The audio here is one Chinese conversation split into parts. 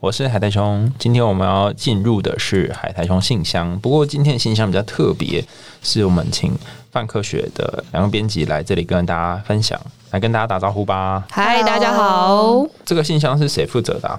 我是海苔兄。今天我们要进入的是海苔兄信箱，不过今天的信箱比较特别，是我们请范科学的两个编辑来这里跟大家分享，来跟大家打招呼吧。嗨，大家好。这个信箱是谁负责的、啊？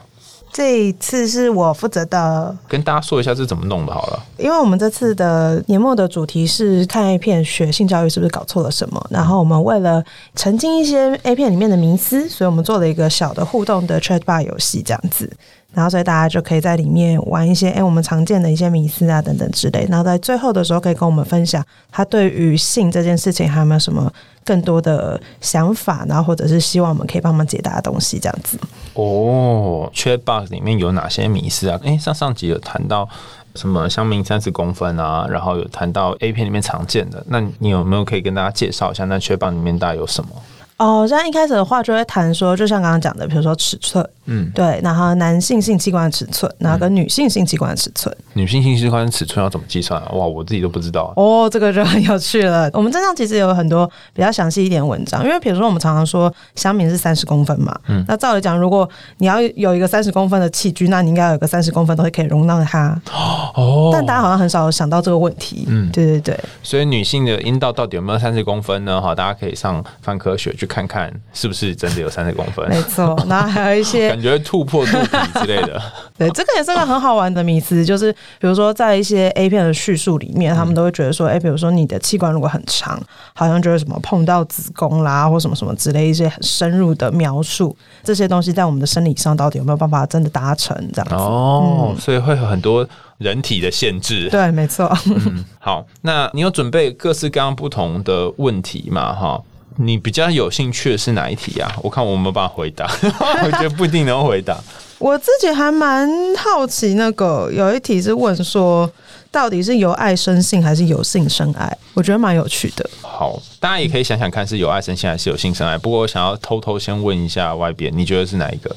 这一次是我负责的，跟大家说一下是怎么弄的好了。因为我们这次的年末的主题是看 A 片学性教育是不是搞错了什么，然后我们为了澄清一些 A 片里面的迷思，所以我们做了一个小的互动的 Chat Bar 游戏这样子。然后，所以大家就可以在里面玩一些哎、我们常见的一些迷思啊等等之类。然后在最后的时候，可以跟我们分享他对于性这件事情还有没有什么更多的想法，然后或者是希望我们可以帮忙解答的东西这样子。哦，Chat Box 里面有哪些迷思啊？诶，上上集有谈到什么香茗三十公分啊，然后有谈到 A 片里面常见的，那你有没有可以跟大家介绍一下？那 Chat Box 里面大概有什么？哦，像一开始的话就会谈说，就像刚刚讲的，比如说尺寸，嗯，对，然后男性性器官的尺寸，然后跟女性性器官的尺寸。女性性器官尺寸要怎么计算啊？哇，我自己都不知道。哦，这个就很有趣了。我们镇上其实有很多比较详细一点的文章，因为比如说我们常常说香米是三十公分嘛，嗯那照理讲，如果你要有一个三十公分的器具，那你应该有个三十公分都可以容纳它。哦，但大家好像很少有想到这个问题。嗯对对对，所以女性的阴道到底有没有三十公分呢？哈，大家可以上泛科学去看看，是不是真的有三十公分？没错。然后还有一些 感觉突破肚皮之类的。对，这个也是个很好玩的迷思，就是比如说在一些 A 片的叙述里面，他们都会觉得说，哎、比如说你的器官如果很长，好像就是什么碰到子宫啦，或什么什么之类一些很深入的描述，这些东西在我们的生理上到底有没有办法真的达成这样子？哦，所以会有很多人体的限制。对，没错。嗯，好，那你有准备各式各样不同的问题嘛？哈，你比较有兴趣的是哪一题啊？我看我没有办法回答，我觉得不一定能回答。我自己还蛮好奇，那个有一题是问说，到底是由爱生性还是由性生爱？我觉得蛮有趣的。好，大家也可以想想看，是由爱生性还是由性生爱。不过我想要偷偷先问一下外边，你觉得是哪一个？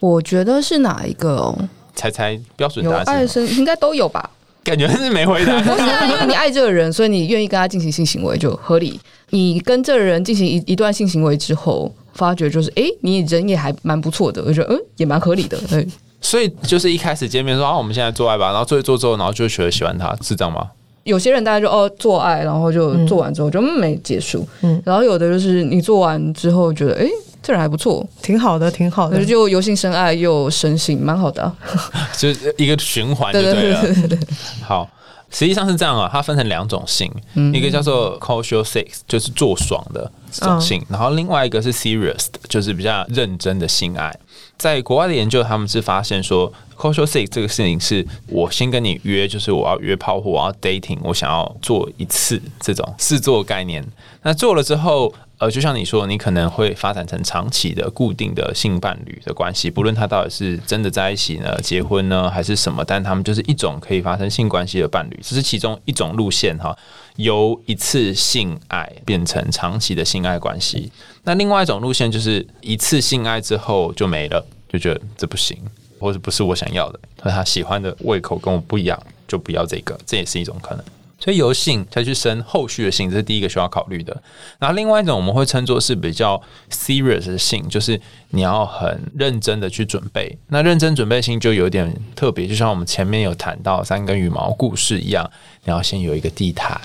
我觉得是哪一个哦？猜猜标准答案是什么？生应该都有吧？感觉是没回答。不是啊，因为你爱这个人，所以你愿意跟他进行性行为就合理。你跟这个人进行一一段性行为之后，发觉就是诶，你人也还蛮不错的，我觉得嗯也蛮合理的。对，所以就是一开始见面说啊，我们现在做爱吧，然后做一做之后，然后就觉得喜欢他，是这样吗？有些人大家就哦做爱，然后就做完之后就嗯没结束。嗯然后有的就是你做完之后觉得诶，这人还不错，挺好的，挺好的。就由性生爱又生性，蛮好的啊、就是一个循环就对对对了。对对好，实际上是这样啊，它分成两种性，一个叫做 casual sex，就是做爽的这种性，然后另外一个是 serious 的，就是比较认真的性爱。在国外的研究，他们是发现说，casual sex 这个事情是我先跟你约，就是我要约炮或我要 dating，我想要做一次这种试做概念。那做了之后，呃，就像你说，你可能会发展成长期的固定的性伴侣的关系，不论他到底是真的在一起呢、结婚呢，还是什么，但他们就是一种可以发生性关系的伴侣，这是其中一种路线哈，由一次性爱变成长期的性爱关系。那另外一种路线就是一次性爱之后就没了，就觉得这不行，或者不是我想要的，和他喜欢的胃口跟我不一样，就不要这个，这也是一种可能。所以由性再去生后续的性，这是第一个需要考虑的。然后另外一种我们会称作是比较 serious 的性，就是你要很认真的去准备。那认真准备性就有点特别，就像我们前面有谈到三根羽毛故事一样，你要先有一个地毯。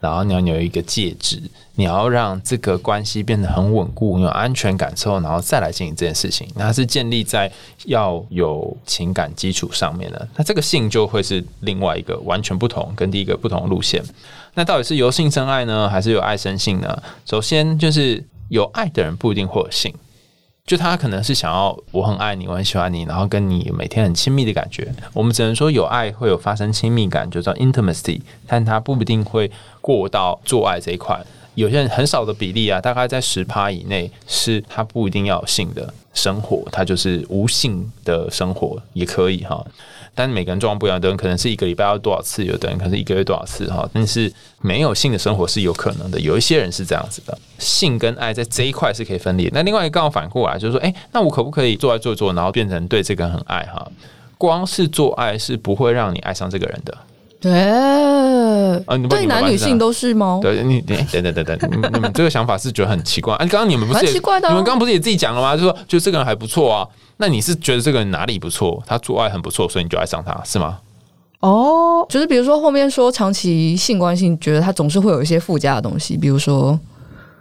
然后你要有一个戒指，你要让这个关系变得很稳固，你有安全感之后，然后再来进行这件事情。那它是建立在要有情感基础上面的。那这个性就会是另外一个完全不同，跟第一个不同路线。那到底是由性生爱呢，还是有爱生性呢？首先就是有爱的人不一定会有性。就他可能是想要我很爱你，我很喜欢你，然后跟你每天很亲密的感觉。我们只能说有爱会有发生亲密感，就叫 intimacy，但他不一定会过到做爱这一块。有些人很少的比例啊，大概在十趴以内，是他不一定要有性的。生活，他就是无性的生活也可以哈。但每个人状况不一样，有的人可能是一个礼拜要多少次，有的人可能是一个月多少次哈。但是没有性的生活是有可能的，有一些人是这样子的，性跟爱在这一块是可以分离。那另外一个刚好反过来就是说，哎，那我可不可以做爱做做，然后变成对这个很爱哈？光是做爱是不会让你爱上这个人的。对，啊，你不对男女性都是吗？对你，等等等等，你们你们这个想法是觉得很奇怪。哎，刚刚你们不是也奇怪的啊你们刚刚不是也自己讲了吗？就说就这个人还不错啊。那你是觉得这个人哪里不错？他做爱很不错，所以你就爱上他是吗？哦，就是比如说后面说长期性关系，觉得他总是会有一些附加的东西，比如说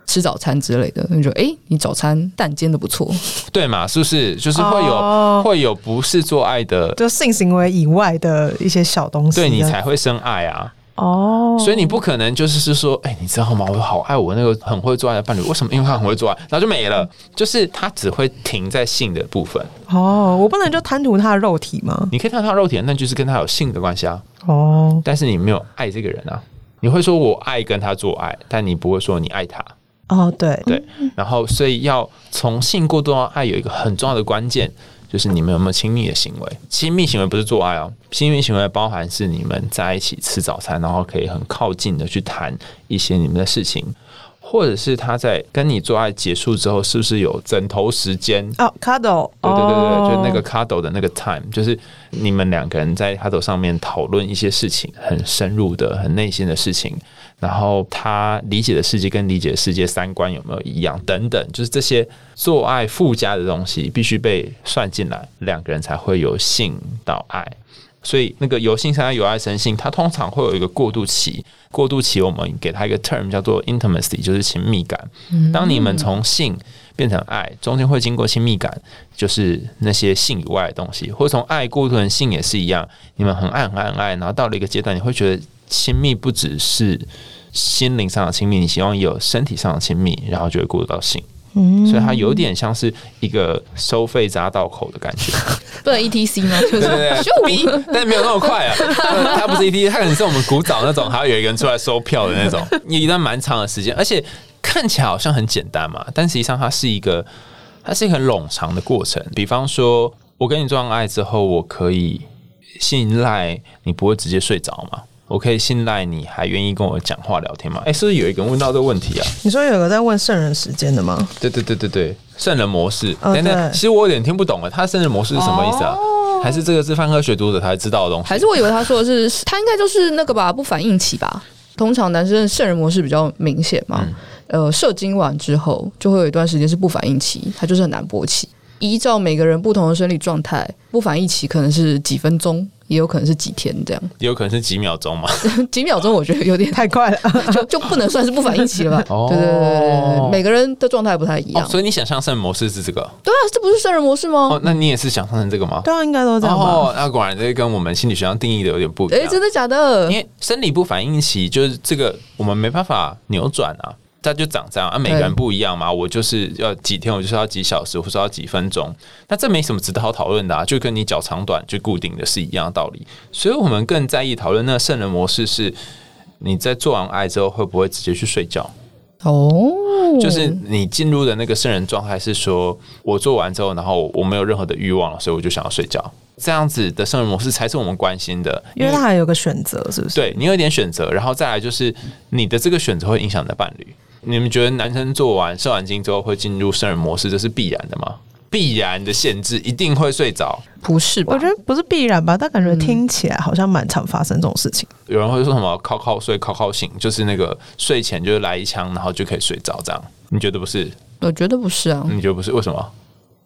吃早餐之类的，你就哎、诶你早餐蛋煎的不错，对嘛？是不是？就是会有、哦会有不是做爱的，就性行为以外的一些小东西，对你才会生爱啊。哦，所以你不可能就是是说，哎、你知道吗？我好爱我那个很会做爱的伴侣，为什么？因为他很会做爱，然后就没了。就是他只会停在性的部分。哦，我不能就贪图他的肉体吗？你可以看到他肉体，那就是跟他有性的关系啊。哦，但是你没有爱这个人啊。你会说我爱跟他做爱，但你不会说你爱他。哦，对，对，然后所以要从性过渡到爱，有一个很重要的关键，就是你们有没有亲密的行为。亲密行为不是做爱哦，亲密行为包含是你们在一起吃早餐，然后可以很靠近的去谈一些你们的事情，或者是他在跟你做爱结束之后，是不是有枕头时间？哦，cuddle，对对对对，哦。就那个 cuddle 的那个 time，就是你们两个人在 cuddle 上面讨论一些事情，很深入的、很内心的事情，然后他理解的世界跟理解的世界三观有没有一样，等等，就是这些做爱附加的东西必须被算进来，两个人才会有性到爱。所以那个有性生爱有爱生性，它通常会有一个过渡期。过渡期我们给它一个 term 叫做 intimacy，就是亲密感。当你们从性变成爱，中间会经过亲密感，就是那些性以外的东西，或者从爱过渡成性也是一样。你们很爱很爱很爱，然后到了一个阶段，你会觉得亲密不只是心灵上的亲密，你希望有身体上的亲密，然后就会过渡到性。嗯所以它有点像是一个收费匝道口的感觉。不能 ETC 吗？就是对对对，咻，但没有那么快啊。它不是 ET，它可能是我们古早那种，还要有一个人出来收票的那种，一段蛮长的时间，而且看起来好像很简单嘛，但实际上它是一个，它是一个很冗长的过程。比方说，我跟你做完爱之后，我可以信赖你不会直接睡着嘛？我可以信赖你还愿意跟我讲话聊天吗？哎、是不是有一个人问到这个问题啊？你说有个在问圣人时间的吗？对对对对对，圣人模式。哦等等，对其实我有点听不懂啊，他圣人模式是什么意思啊？还是这个是范科学读者才知道的东西？还是我以为他说的是，他应该就是那个吧，不反应期吧。通常男生的圣人模式比较明显嘛，呃，射精完之后就会有一段时间是不反应期，他就是很难勃起。依照每个人不同的生理状态，不反应期可能是几分钟，也有可能是几天这样。也有可能是几秒钟嘛？几秒钟我觉得有点 太快了，就就不能算是不反应期了吧？哦对对对每个人的状态不太一样。哦，所以你想象圣人模式是这个对啊，这不是圣人模式吗？哦？那你也是想象成这个吗？对啊，应该都这样吧？哦，那果然这跟我们心理学上定义的有点不一哎、样。真的假的因？为生理不反应期就是这个，我们没办法扭转啊，它就长这样啊。每个人不一样嘛，我就是要几天，我就是要几小时，或者要几分钟，那这没什么值得好讨论的啊，就跟你脚长短就固定的是一样的道理。所以我们更在意讨论那个圣人模式是。你在做完爱之后会不会直接去睡觉？哦，就是你进入的那个圣人状态是说，我做完之后，然后我没有任何的欲望了，所以我就想要睡觉。这样子的圣人模式才是我们关心的，因为他还有个选择，是不是？对你有一点选择，然后再来就是你的这个选择会影响你的伴侣。你们觉得男生做完射完精之后会进入生人模式，这是必然的吗？必然的限制，一定会睡着。不是吧？我觉得不是必然吧，但感觉听起来好像蛮常发生这种事情。有人会说什么靠靠睡靠靠醒，就是那个睡前就是来一枪，然后就可以睡着，这样你觉得不是？我觉得不是啊。你觉得不是？为什么？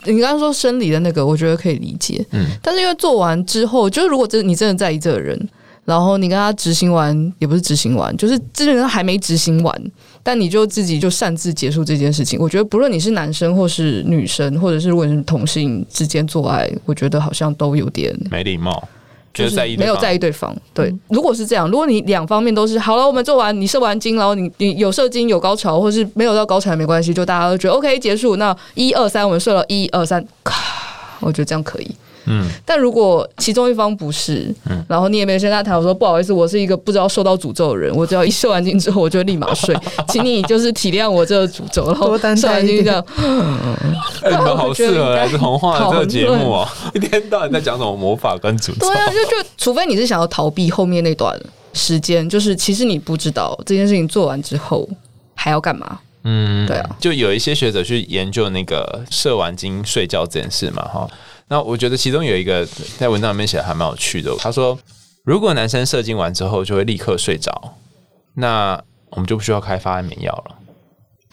你刚刚说生理的那个，我觉得可以理解。嗯但是因为做完之后，就是如果真你真的在意这个人，然后你跟他执行完，也不是执行完，就是这个人还没执行完，但你就自己就擅自结束这件事情。我觉得不论你是男生或是女生，或者是如果你是同性之间做爱，我觉得好像都有点没礼貌，觉就是得在意对方没有在意对方。对，如果是这样，如果你两方面都是好了，我们做完，你射完精，然后你你有射精有高潮，或是没有到高潮也没关系，就大家都觉得 OK 结束。那一二三，我们射了一二三，咔，我觉得这样可以。嗯，但如果其中一方不是，嗯，然后你也没有跟他谈，我说不好意思，我是一个不知道受到诅咒的人，我只要一射完精之后，我就立马睡，请你就是体谅我这个诅咒，然后射完精这样，你们好适合来自童话这个节目哦，一天到晚在讲什么魔法跟诅咒，对啊，就就除非你是想要逃避后面那段时间，就是其实你不知道这件事情做完之后还要干嘛。嗯，对啊，就有一些学者去研究那个射完精睡觉这件事嘛，哈。那我觉得其中有一个在文章里面写的还蛮有趣的。他说，如果男生射精完之后就会立刻睡着，那我们就不需要开发安眠药了。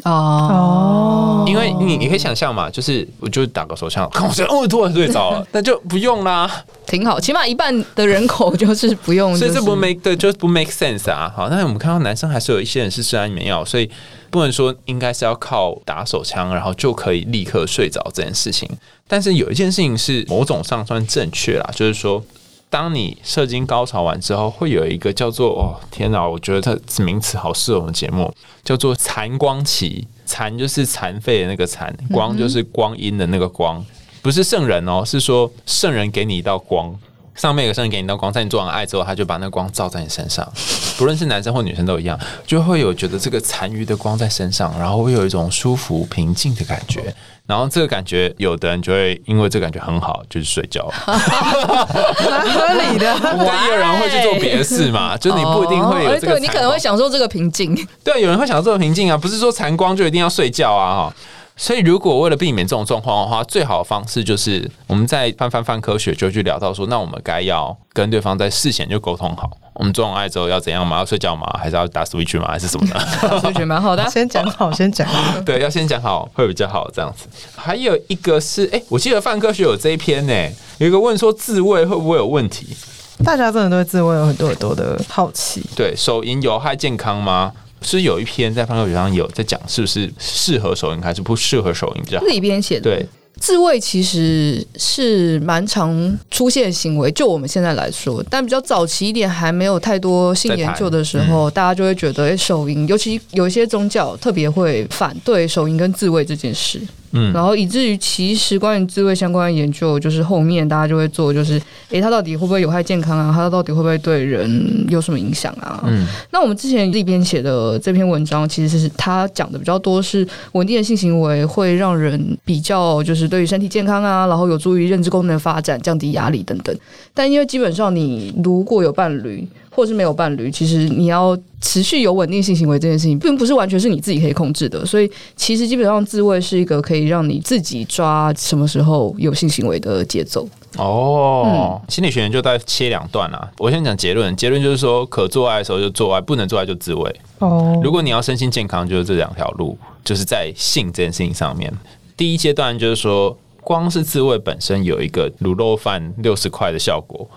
哦，因为你你可以想象嘛，就是我就打个手枪，看我哦突然睡着了，那就不用啦，挺好，起码一半的人口就是不用，所以这不 make 对，就不 make sense 啊。好，那我们看到男生还是有一些人是吃安眠药，所以不能说应该是要靠打手枪，然后就可以立刻睡着这件事情。但是有一件事情是某种上算正确啦，就是说。当你射精高潮完之后，会有一个叫做“哦天哪”，我觉得它名词好适合我们节目，叫做残光期。残就是残废的那个残，光就是光阴的那个光，不是圣人哦，是说圣人给你一道光，上面有个圣人给你一道光，在你做完爱之后，他就把那个光照在你身上，不论是男生或女生都一样，就会有觉得这个残余的光在身上，然后会有一种舒服平静的感觉。然后这个感觉，有的人就会因为这感觉很好，就是睡觉，蛮 合理的。但也有人会去做别的事嘛，就是你不一定会有这个。你可能会享受这个平静。对，有人会享受这个平静啊，不是说残光就一定要睡觉啊哈。所以，如果为了避免这种状况的话，最好的方式就是我们在翻翻翻科学，就去聊到说，那我们该要跟对方在事前就沟通好，我们做完爱之后要怎样嘛？要睡觉吗？还是要打 Switch 吗？还是什么的？Switch 蛮好的，先讲好，先讲。对，要先讲好会比较好，这样子。还有一个是，哎，我记得范科学有这一篇呢，有一个问说自慰会不会有问题？大家真的对自慰有很多很多的好奇。对，手淫有害健康吗？是有一篇在《方科学》上有在讲，是不是适合手淫还是不适合手淫比较？里边写的对自慰其实是蛮常出现行为，就我们现在来说，但比较早期一点还没有太多性研究的时候，大家就会觉得手淫，尤其有一些宗教特别会反对手淫跟自慰这件事。嗯，然后以至于其实关于自慰相关的研究，就是后面大家就会做，就是诶，它到底会不会有害健康啊？它到底会不会对人有什么影响啊？嗯，那我们之前这边写的这篇文章，其实是他讲的比较多是稳定的性行为会让人比较就是对于身体健康啊，然后有助于认知功能发展、降低压力等等。但因为基本上你如果有伴侣，或是没有伴侣，其实你要持续有稳定性行为这件事情，并不是完全是你自己可以控制的。所以，其实基本上自慰是一个可以让你自己抓什么时候有性行为的节奏。哦，心理学研究大概切两段啊。我先讲结论，结论就是说，可做爱的时候就做爱，不能做爱就自慰。哦，如果你要身心健康，就是这两条路，就是在性这件事情上面。第一阶段就是说，光是自慰本身有一个卤肉饭六十块的效果。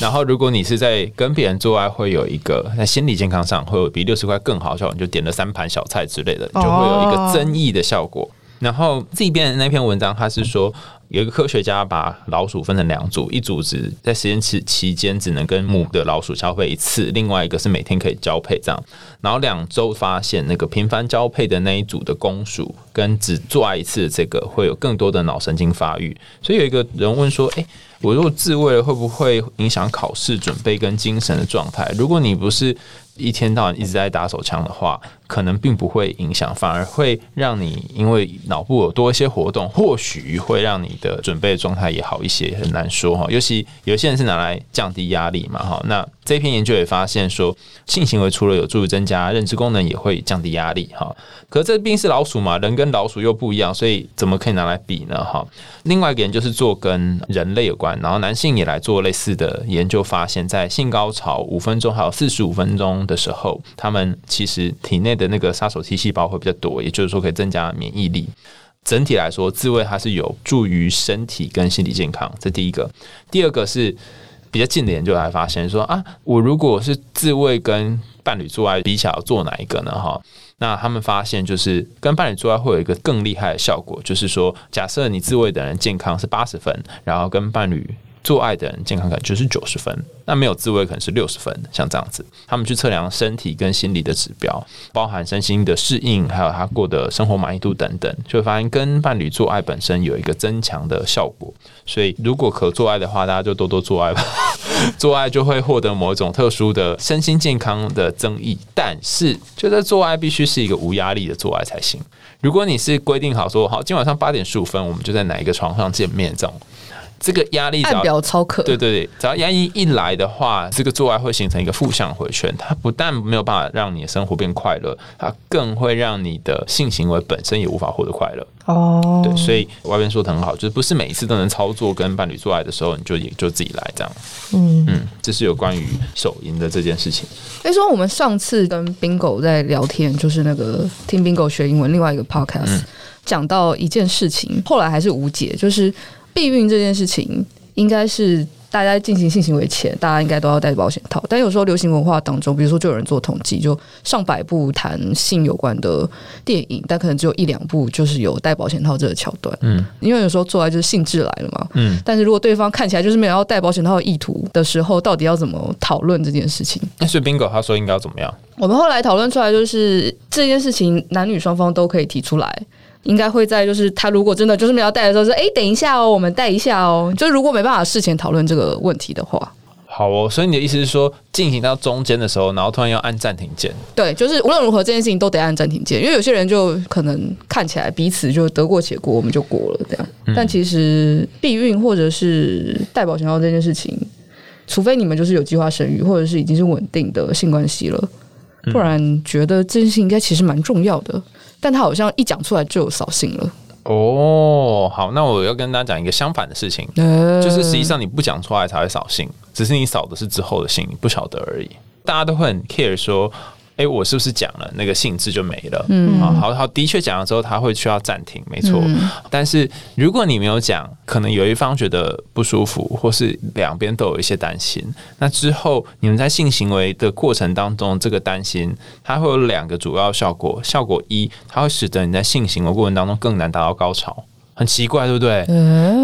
然后，如果你是在跟别人做爱，会有一个在心理健康上会有比六十块更好效果，你就点了三盘小菜之类的，就会有一个增益的效果。然后这边那篇文章，他是说有一个科学家把老鼠分成两组，一组只在实验期期间只能跟母的老鼠交配一次，另外一个是每天可以交配这样。然后两周发现，那个频繁交配的那一组的公鼠，跟只做爱一次的这个会有更多的脑神经发育。所以有一个人问说：“哎。”我如果自慰会不会影响考试准备跟精神的状态？如果你不是一天到晚一直在打手枪的话，可能并不会影响，反而会让你因为脑部有多一些活动，或许会让你的准备状态也好一些，很难说哈。尤其有些人是拿来降低压力嘛哈。那这篇研究也发现说，性行为除了有助于增加认知功能，也会降低压力哈。可这毕竟是老鼠嘛，人跟老鼠又不一样，所以怎么可以拿来比呢哈？另外一个研究是做跟人类有关。然后男性也来做类似的研究，发现，在性高潮五分钟还有四十五分钟的时候，他们其实体内的的那个杀手 T 细胞会比较多，也就是说可以增加免疫力。整体来说，自慰它是有助于身体跟心理健康，这第一个。第二个是比较近的研究来发现说啊，我如果是自慰跟伴侣做爱比起来，做哪一个呢？哈。那他们发现，就是跟伴侣做爱会有一个更厉害的效果，就是说，假设你自慰的人健康是八十分，然后跟伴侣做爱的人健康感就是九十分，那没有自慰可能是六十分，像这样子，他们去测量身体跟心理的指标，包含身心的适应，还有他过的生活满意度等等，就会发现跟伴侣做爱本身有一个增强的效果。所以如果可做爱的话，大家就多多做爱吧，做爱就会获得某一种特殊的身心健康的增益。但是，觉得做爱必须是一个无压力的做爱才行。如果你是规定好说好，今晚上八点十五分我们就在哪一个床上见面这种。这个压力，按表超可，对对对，只要压力一来的话，这个做爱会形成一个负向回圈，它不但没有办法让你的生活变快乐，它更会让你的性行为本身也无法获得快乐。哦，对，所以外边说的很好，就是不是每一次都能操作跟伴侣做爱的时候，你就也就自己来这样。嗯嗯，这是有关于手淫的这件事情。所以说，我们上次跟 Bingo 在聊天，就是那个听 Bingo 学英文另外一个 Podcast，讲到一件事情，后来还是无解，就是。避孕这件事情，应该是大家进行性行为前，大家应该都要戴保险套。但有时候流行文化当中，比如说就有人做统计，就上百部谈性有关的电影，但可能只有一两部就是有戴保险套这个桥段。嗯，因为有时候做爱就是兴致来了嘛。嗯，但是如果对方看起来就是没有要戴保险套的意图的时候，到底要怎么讨论这件事情？那所以 Bingo 他说应该要怎么样？我们后来讨论出来就是这件事情，男女双方都可以提出来。应该会在，就是他如果真的就是没有带的时候，说：“哎，等一下哦，我们带一下哦。”就如果没办法事前讨论这个问题的话，好哦。所以你的意思是说，进行到中间的时候，然后突然要按暂停键？对，就是无论如何这件事情都得按暂停键，因为有些人就可能看起来彼此就得过且过，我们就过了这样。但其实避孕或者是带保险套这件事情，除非你们就是有计划生育，或者是已经是稳定的性关系了，不然觉得这件事情应该其实蛮重要的。但他好像一讲出来就有扫兴了。哦，好，那我要跟大家讲一个相反的事情，就是实际上你不讲出来才会扫兴，只是你扫的是之后的兴，你不晓得而已。大家都会很 care 说。哎，我是不是讲了那个性质就没了？嗯，好好，的确讲了之后，他会需要暂停，没错。但是如果你没有讲，可能有一方觉得不舒服，或是两边都有一些担心，那之后你们在性行为的过程当中，这个担心它会有两个主要效果。效果一，它会使得你在性行为过程当中更难达到高潮。很奇怪，对不对？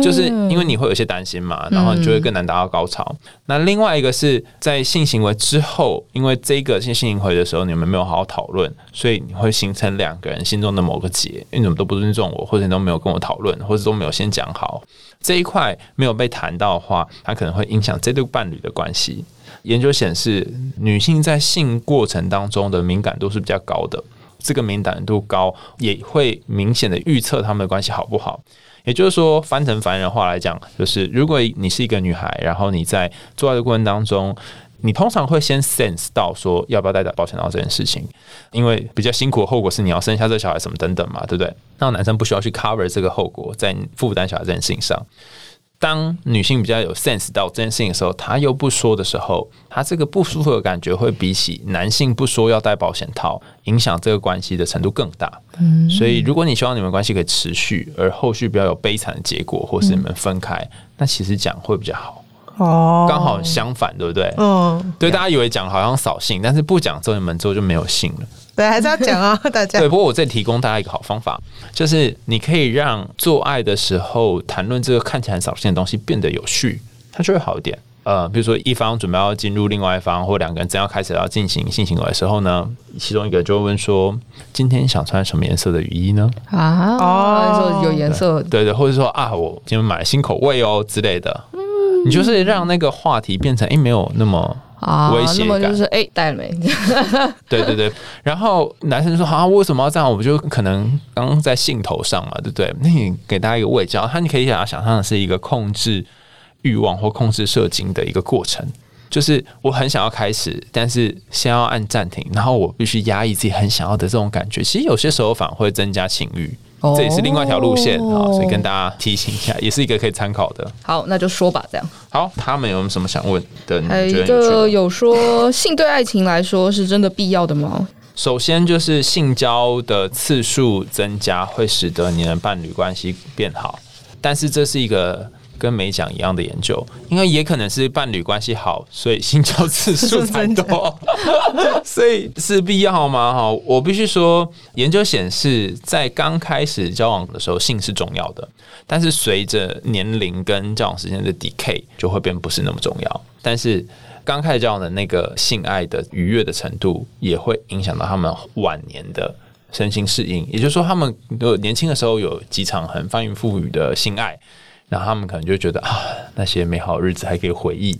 就是因为你会有些担心嘛，然后你就会更难达到高潮。那另外一个是在性行为之后，因为这个性性行为的时候你们没有好好讨论，所以你会形成两个人心中的某个结。因为你怎么都不尊重我，或者你都没有跟我讨论，或者都没有先讲好这一块没有被谈到的话，它可能会影响这对伴侣的关系。研究显示，女性在性过程当中的敏感度是比较高的。这个敏感度高，也会明显的预测他们的关系好不好。也就是说，翻成凡人话来讲，就是如果你是一个女孩，然后你在做爱的过程当中，你通常会先 sense 到说要不要带保险套这件事情，因为比较辛苦的后果是你要生下这小孩什么等等嘛，对不对？那男生不需要去 cover 这个后果，在负担小孩这件事情上。当女性比较有 sense 到这件事情的时候，她又不说的时候，她这个不舒服的感觉会比起男性不说要戴保险套，影响这个关系的程度更大。嗯，所以如果你希望你们关系可以持续，而后续不要有悲惨的结果，或是你们分开，那其实讲会比较好。哦，刚好相反，对不对？嗯，对，大家以为讲好像扫兴，但是不讲之后，你们之后就没有性了。对，还是要讲啊，大家。对，不过我再提供大家一个好方法，就是你可以让做爱的时候谈论这个看起来很扫兴的东西变得有趣，它就会好一点。呃，比如说一方准备要进入另外一方，或两个人正要开始要进行性行为的时候呢，其中一个就会问说：“今天想穿什么颜色的雨衣呢？”啊，哦，有颜色，对对，或者说啊，我今天买了新口味哦之类的。嗯，你就是让那个话题变成哎，没有那么。啊，那么就是哎，带了没？对对对，然后男生说：“啊，为什么要这样？”我就可能刚刚在兴头上嘛，对不对？那你给大家一个位置，他你可以想要想象的是一个控制欲望或控制射精的一个过程，就是我很想要开始，但是先要按暂停，然后我必须压抑自己很想要的这种感觉。其实有些时候反而会增加情欲。这也是另外一条路线啊，所以跟大家提醒一下，也是一个可以参考的。好，那就说吧，这样。好，他们有什么想问的？还有一个有说，性对爱情来说是真的必要的吗？首先就是性交的次数增加会使得你的伴侣关系变好，但是这是一个跟没讲一样的研究，因为也可能是伴侣关系好，所以性交次 数才多，所以是必要吗？哈，我必须说，研究显示，在刚开始交往的时候，性是重要的，但是随着年龄跟交往时间的 decay，就会变不是那么重要。但是刚开始交往的那个性爱的愉悦的程度，也会影响到他们晚年的。身心适应，也就是说，他们如果年轻的时候有几场很翻云覆雨的性爱，然后他们可能就觉得啊，那些美好日子还可以回忆，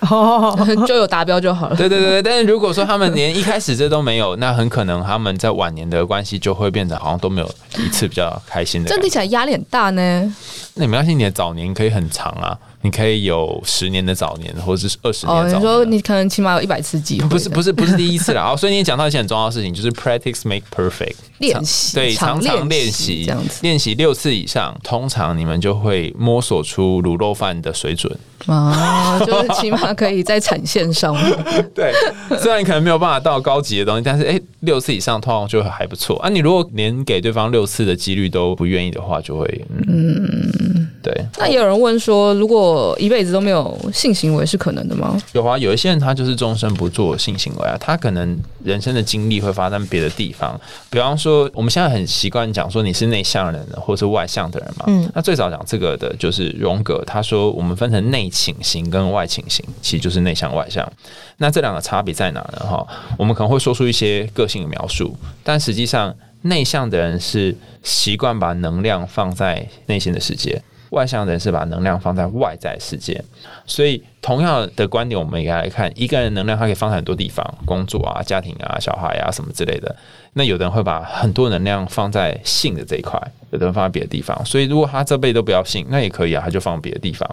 哦，就有达标就好了。对对对，但是如果说他们连一开始这都没有，那很可能他们在晚年的关系就会变得好像都没有一次比较开心的。这听起来压力很大呢。那没关系，你的早年可以很长啊。你可以有十年的早年，或者是二十年早年。你说你可能起码有一百次机会，不是不是不是第一次了啊！所以你讲到一些很重要的事情，就是 practice make perfect，练习对，常常练习这样子，练习六次以上，通常你们就会摸索出卤肉饭的水准啊，就是起码可以在产线上。对，虽然可能没有办法到高级的东西，但是哎，六次以上通常就还不错啊。你如果连给对方六次的几率都不愿意的话，就会嗯。对，那也有人问说，如果一辈子都没有性行为是可能的吗？有啊，有一些人他就是终身不做性行为啊，他可能人生的经历会发生别的地方。比方说，我们现在很习惯讲说你是内向人或是外向的人嘛。嗯，那最早讲这个的就是荣格，他说我们分成内倾型跟外倾型，其实就是内向外向。那这两个差别在哪呢？哈，我们可能会说出一些个性的描述，但实际上内向的人是习惯把能量放在内心的世界。外向人是把能量放在外在世界，所以同样的观点，我们也来看一个人能量，他可以放在很多地方，工作啊、家庭啊、小孩啊什么之类的。那有的人会把很多能量放在性的这一块，有的人放在别的地方。所以如果他这辈子都不要性，那也可以啊，他就放别的地方。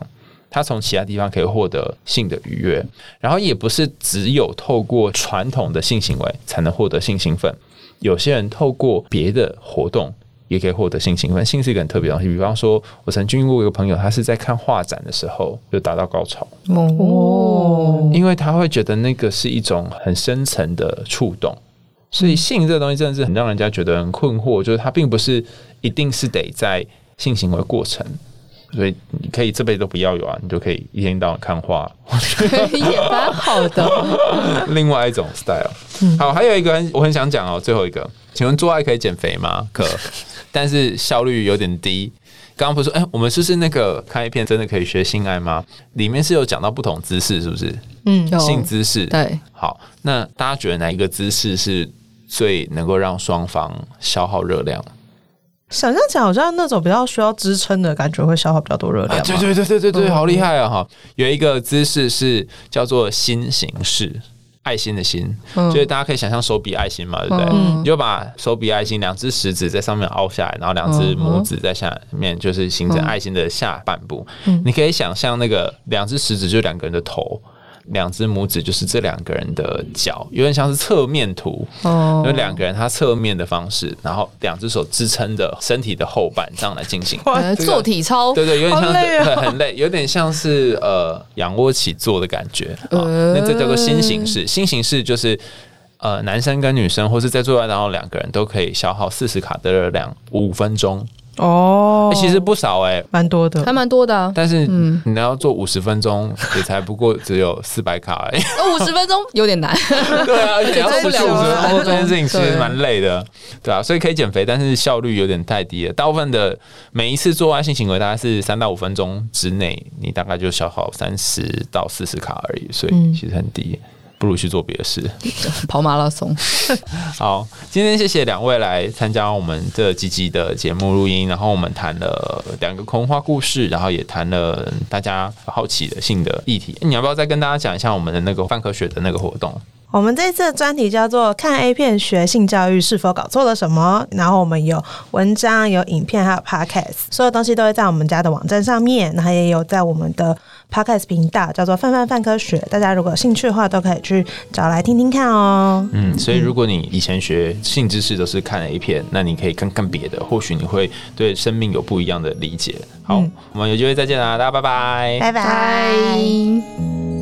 他从其他地方可以获得性的愉悦，然后也不是只有透过传统的性行为才能获得性兴奋，有些人透过别的活动。也可以获得性兴奋，性是一个很特别的东西。比方说，我曾经遇过一个朋友，他是在看画展的时候就达到高潮哦，因为他会觉得那个是一种很深层的触动。所以性这个东西真的是很让人家觉得很困惑，就是它并不是一定是得在性行为过程。所以你可以这辈子都不要有啊，你就可以一天到晚看画，也蛮好的。另外一种 style，好，还有一个我很想讲哦，最后一个，请问做爱可以减肥吗？可，但是效率有点低。刚刚不是说，哎，我们是不是那个看一片真的可以学性爱吗？里面是有讲到不同姿势，是不是？嗯，性姿势。对，好，那大家觉得哪一个姿势是最能够让双方消耗热量？想象起来好像那种比较需要支撑的感觉，会消耗比较多热量。对对对对对对，好厉害啊！哈，有一个姿势是叫做新形式，爱心的心，所以大家可以想象手比爱心嘛，对不对？你就把手比爱心，两只食指在上面凹下来，然后两只拇指在下面，就是形成爱心的下半部。你可以想象那个两只食指就两个人的头。两只拇指就是这两个人的脚，有点像是侧面图。哦，有两个人他侧面的方式，然后两只手支撑着身体的后半，这样来进行做体操。对对，有点像是很累，有点像是呃仰卧起坐的感觉。那这叫做新形式。新形式就是呃男生跟女生，或是在做爱然后两个人都可以消耗四十卡的热量五分钟。哦，其实不少哎，蛮多的，还蛮多的。但是，嗯，你要做五十分钟，也才不过只有四百卡哎。五十分钟 有点难。对啊，而且要做五十分钟这件事情其实蛮累的，对啊，所以可以减肥，但是效率有点太低了。大部分的每一次做爱性行为大概是三到五分钟之内，你大概就消耗三十到四十卡而已，所以其实很低。不如去做别的事，跑马拉松。好，今天谢谢两位来参加我们这几集的节目录音，然后我们谈了两个空话故事，然后也谈了大家好奇的性的议题。你要不要再跟大家讲一下我们的那个泛科学的那个活动？我们这次的专题叫做“看 A 片学性教育是否搞错了什么”，然后我们有文章、有影片，还有 Podcast，所有东西都会在我们家的网站上面，然后也有在我们的 Podcast 频道，叫做“范范范科学”。大家如果有兴趣的话，都可以去找来听听看哦。嗯，所以如果你以前学性知识都是看 A 片，那你可以看看别的，或许你会对生命有不一样的理解。好，我们有机会再见啦，大家拜拜，拜拜。